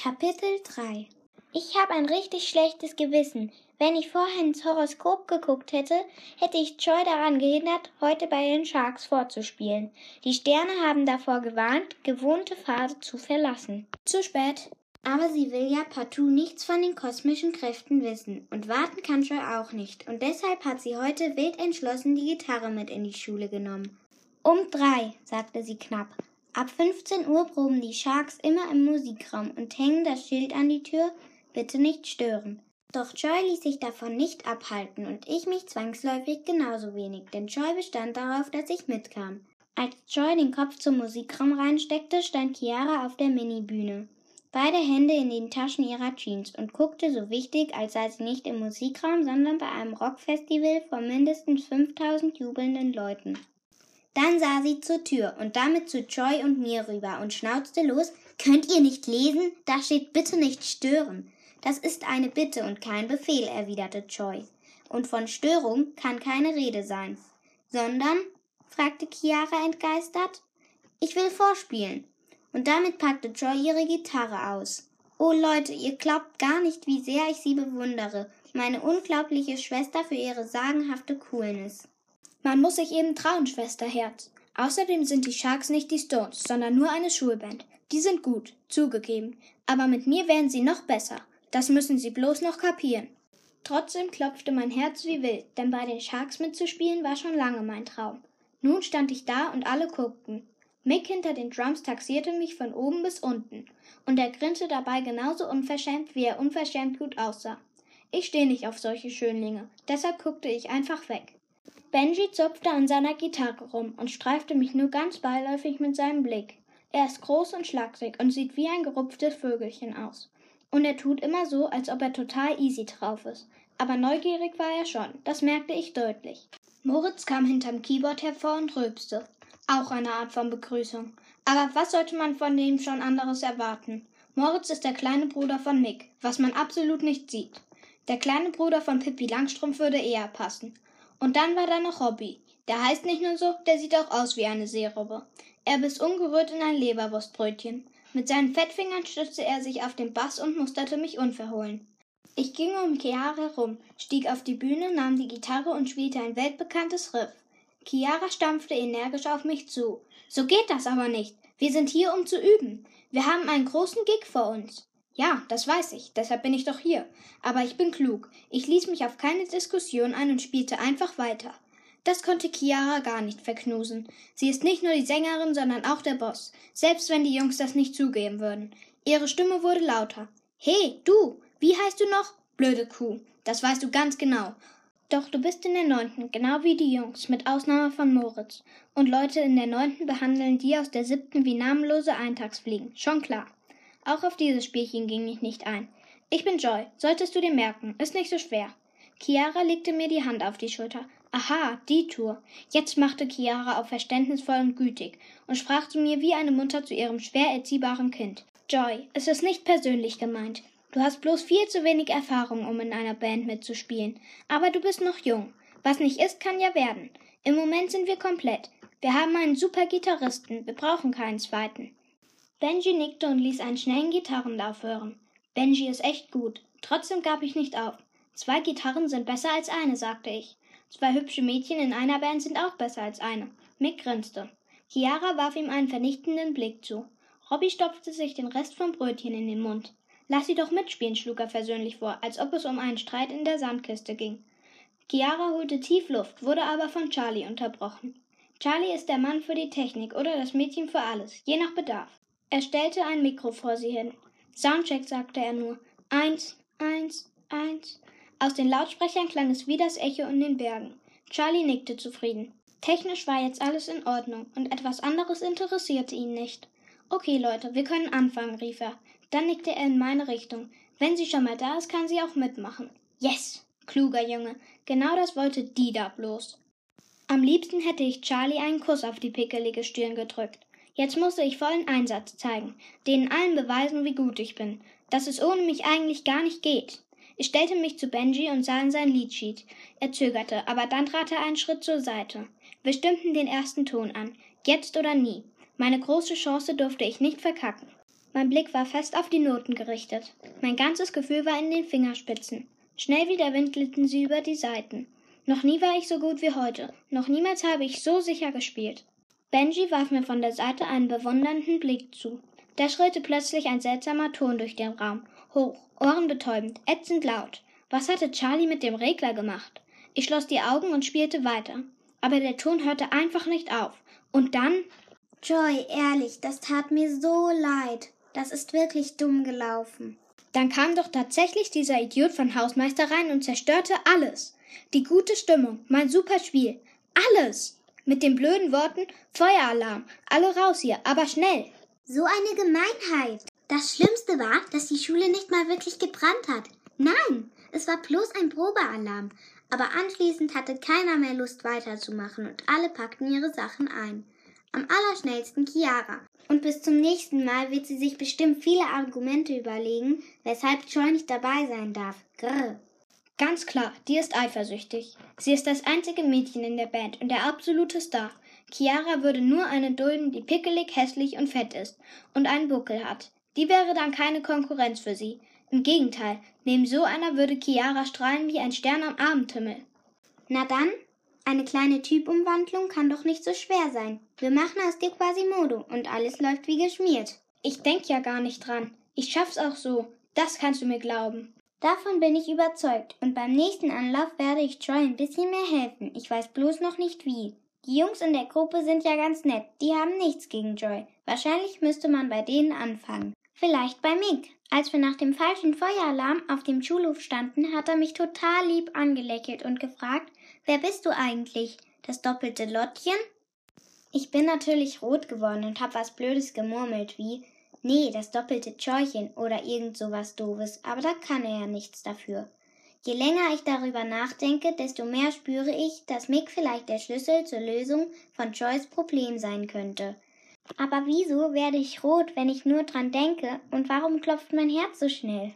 Kapitel 3 Ich habe ein richtig schlechtes Gewissen. Wenn ich vorher ins Horoskop geguckt hätte, hätte ich Joy daran gehindert, heute bei den Sharks vorzuspielen. Die Sterne haben davor gewarnt, gewohnte Pfade zu verlassen. Zu spät. Aber sie will ja partout nichts von den kosmischen Kräften wissen. Und warten kann Joy auch nicht. Und deshalb hat sie heute wild entschlossen die Gitarre mit in die Schule genommen. Um drei, sagte sie knapp. Ab 15 Uhr proben die Sharks immer im Musikraum und hängen das Schild an die Tür, bitte nicht stören. Doch Joy ließ sich davon nicht abhalten und ich mich zwangsläufig genauso wenig, denn Joy bestand darauf, dass ich mitkam. Als Joy den Kopf zum Musikraum reinsteckte, stand Chiara auf der Minibühne. Beide Hände in den Taschen ihrer Jeans und guckte so wichtig, als sei sie nicht im Musikraum, sondern bei einem Rockfestival vor mindestens 5000 jubelnden Leuten. Dann sah sie zur Tür und damit zu Joy und mir rüber und schnauzte los, Könnt ihr nicht lesen? Da steht bitte nicht stören. Das ist eine Bitte und kein Befehl, erwiderte Joy. Und von Störung kann keine Rede sein. Sondern? fragte Chiara entgeistert. Ich will vorspielen. Und damit packte Joy ihre Gitarre aus. Oh Leute, ihr glaubt gar nicht, wie sehr ich sie bewundere. Meine unglaubliche Schwester für ihre sagenhafte Coolness. Man muss sich eben trauen, Schwesterherz. Außerdem sind die Sharks nicht die Stones, sondern nur eine Schulband. Die sind gut, zugegeben. Aber mit mir wären sie noch besser. Das müssen Sie bloß noch kapieren. Trotzdem klopfte mein Herz wie wild, denn bei den Sharks mitzuspielen war schon lange mein Traum. Nun stand ich da und alle guckten. Mick hinter den Drums taxierte mich von oben bis unten, und er grinste dabei genauso unverschämt, wie er unverschämt gut aussah. Ich stehe nicht auf solche Schönlinge, deshalb guckte ich einfach weg. Benji zupfte an seiner Gitarre rum und streifte mich nur ganz beiläufig mit seinem Blick. Er ist groß und schlaksig und sieht wie ein gerupftes Vögelchen aus. Und er tut immer so, als ob er total easy drauf ist. Aber neugierig war er schon, das merkte ich deutlich. Moritz kam hinterm Keyboard hervor und rülpste. Auch eine Art von Begrüßung. Aber was sollte man von dem schon anderes erwarten? Moritz ist der kleine Bruder von Mick, was man absolut nicht sieht. Der kleine Bruder von Pippi Langstrumpf würde eher passen. Und dann war da noch Robby. Der heißt nicht nur so, der sieht auch aus wie eine Seerobbe. Er biss ungerührt in ein Leberwurstbrötchen. Mit seinen Fettfingern stützte er sich auf den Bass und musterte mich unverhohlen. Ich ging um Chiara herum, stieg auf die Bühne, nahm die Gitarre und spielte ein weltbekanntes Riff. Chiara stampfte energisch auf mich zu. So geht das aber nicht. Wir sind hier, um zu üben. Wir haben einen großen Gig vor uns. Ja, das weiß ich, deshalb bin ich doch hier. Aber ich bin klug. Ich ließ mich auf keine Diskussion ein und spielte einfach weiter. Das konnte Chiara gar nicht verknusen. Sie ist nicht nur die Sängerin, sondern auch der Boss, selbst wenn die Jungs das nicht zugeben würden. Ihre Stimme wurde lauter. Hey, du, wie heißt du noch? Blöde Kuh. Das weißt du ganz genau. Doch du bist in der neunten, genau wie die Jungs, mit Ausnahme von Moritz. Und Leute in der neunten behandeln die aus der siebten wie namenlose Eintagsfliegen. Schon klar. Auch auf dieses Spielchen ging ich nicht ein. Ich bin Joy, solltest du dir merken, ist nicht so schwer. Chiara legte mir die Hand auf die Schulter. Aha, die Tour. Jetzt machte Chiara auf verständnisvoll und gütig und sprach zu mir wie eine Mutter zu ihrem schwer erziehbaren Kind. Joy, es ist nicht persönlich gemeint. Du hast bloß viel zu wenig Erfahrung, um in einer Band mitzuspielen. Aber du bist noch jung. Was nicht ist, kann ja werden. Im Moment sind wir komplett. Wir haben einen super Gitarristen. Wir brauchen keinen zweiten. Benji nickte und ließ einen schnellen Gitarrenlauf hören. Benji ist echt gut. Trotzdem gab ich nicht auf. Zwei Gitarren sind besser als eine, sagte ich. Zwei hübsche Mädchen in einer Band sind auch besser als eine. Mick grinste. Chiara warf ihm einen vernichtenden Blick zu. Robby stopfte sich den Rest vom Brötchen in den Mund. Lass sie doch mitspielen, schlug er versöhnlich vor, als ob es um einen Streit in der Sandkiste ging. Chiara holte tief Luft, wurde aber von Charlie unterbrochen. Charlie ist der Mann für die Technik oder das Mädchen für alles, je nach Bedarf. Er stellte ein Mikro vor sie hin. Soundcheck, sagte er nur. Eins, eins, eins. Aus den Lautsprechern klang es wie das Echo in den Bergen. Charlie nickte zufrieden. Technisch war jetzt alles in Ordnung und etwas anderes interessierte ihn nicht. Okay, Leute, wir können anfangen, rief er. Dann nickte er in meine Richtung. Wenn sie schon mal da ist, kann sie auch mitmachen. Yes! Kluger Junge. Genau das wollte die da bloß. Am liebsten hätte ich Charlie einen Kuss auf die pickelige Stirn gedrückt. Jetzt musste ich vollen Einsatz zeigen, denen allen beweisen, wie gut ich bin, dass es ohne mich eigentlich gar nicht geht. Ich stellte mich zu Benji und sah in sein Liedsheet. Er zögerte, aber dann trat er einen Schritt zur Seite. Wir stimmten den ersten Ton an. Jetzt oder nie. Meine große Chance durfte ich nicht verkacken. Mein Blick war fest auf die Noten gerichtet. Mein ganzes Gefühl war in den Fingerspitzen. Schnell wie der Wind glitten sie über die Saiten. Noch nie war ich so gut wie heute. Noch niemals habe ich so sicher gespielt. Benji warf mir von der Seite einen bewundernden Blick zu. Da schrillte plötzlich ein seltsamer Ton durch den Raum. Hoch, ohrenbetäubend, ätzend laut. Was hatte Charlie mit dem Regler gemacht? Ich schloss die Augen und spielte weiter. Aber der Ton hörte einfach nicht auf. Und dann. Joy, ehrlich, das tat mir so leid. Das ist wirklich dumm gelaufen. Dann kam doch tatsächlich dieser Idiot von Hausmeister rein und zerstörte alles. Die gute Stimmung, mein super Spiel. Alles. Mit den blöden Worten Feueralarm. Alle raus hier, aber schnell. So eine Gemeinheit. Das Schlimmste war, dass die Schule nicht mal wirklich gebrannt hat. Nein, es war bloß ein Probealarm. Aber anschließend hatte keiner mehr Lust weiterzumachen und alle packten ihre Sachen ein. Am allerschnellsten Chiara. Und bis zum nächsten Mal wird sie sich bestimmt viele Argumente überlegen, weshalb Joy nicht dabei sein darf. Grrr. Ganz klar, die ist eifersüchtig. Sie ist das einzige Mädchen in der Band und der absolute Star. Chiara würde nur eine dulden, die pickelig, hässlich und fett ist und einen Buckel hat. Die wäre dann keine Konkurrenz für sie. Im Gegenteil, neben so einer würde Chiara strahlen wie ein Stern am Abendhimmel. Na dann, eine kleine Typumwandlung kann doch nicht so schwer sein. Wir machen aus dir Quasimodo und alles läuft wie geschmiert. Ich denk ja gar nicht dran. Ich schaff's auch so. Das kannst du mir glauben. Davon bin ich überzeugt und beim nächsten Anlauf werde ich Troy ein bisschen mehr helfen. Ich weiß bloß noch nicht wie. Die Jungs in der Gruppe sind ja ganz nett. Die haben nichts gegen Joy. Wahrscheinlich müsste man bei denen anfangen. Vielleicht bei Mick. Als wir nach dem falschen Feueralarm auf dem Schulhof standen, hat er mich total lieb angelächelt und gefragt, wer bist du eigentlich? Das doppelte Lottchen? Ich bin natürlich rot geworden und hab was Blödes gemurmelt wie, nee, das doppelte Scheuchen oder irgend sowas Doofes, aber da kann er ja nichts dafür. Je länger ich darüber nachdenke, desto mehr spüre ich, dass Mick vielleicht der Schlüssel zur Lösung von Joys Problem sein könnte. Aber wieso werde ich rot, wenn ich nur dran denke, und warum klopft mein Herz so schnell?